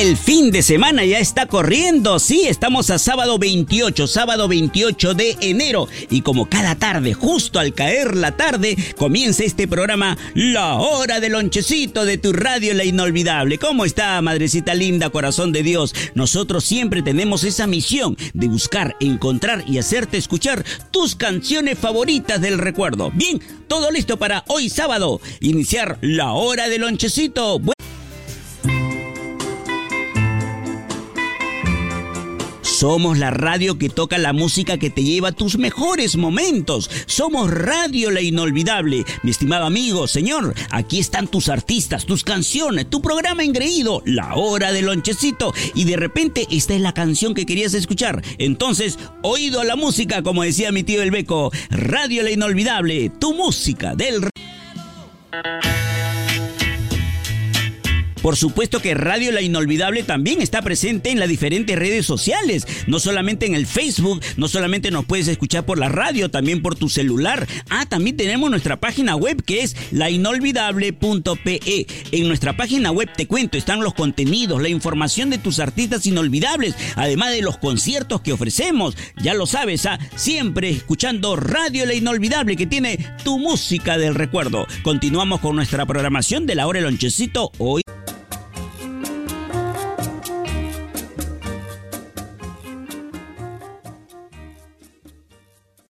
El fin de semana ya está corriendo, sí, estamos a sábado 28, sábado 28 de enero. Y como cada tarde, justo al caer la tarde, comienza este programa La Hora del Lonchecito de tu radio La Inolvidable. ¿Cómo está, madrecita linda, corazón de Dios? Nosotros siempre tenemos esa misión de buscar, encontrar y hacerte escuchar tus canciones favoritas del recuerdo. Bien, todo listo para hoy sábado, iniciar La Hora del Lonchecito. Somos la radio que toca la música que te lleva a tus mejores momentos. Somos Radio La Inolvidable. Mi estimado amigo, señor, aquí están tus artistas, tus canciones, tu programa engreído, La Hora del Lonchecito. Y de repente esta es la canción que querías escuchar. Entonces, oído la música, como decía mi tío El Beco. Radio La Inolvidable, tu música del... Por supuesto que Radio La Inolvidable también está presente en las diferentes redes sociales, no solamente en el Facebook, no solamente nos puedes escuchar por la radio, también por tu celular. Ah, también tenemos nuestra página web que es lainolvidable.pe. En nuestra página web te cuento, están los contenidos, la información de tus artistas inolvidables, además de los conciertos que ofrecemos. Ya lo sabes, ah, siempre escuchando Radio La Inolvidable que tiene tu música del recuerdo. Continuamos con nuestra programación de la hora del lonchecito hoy.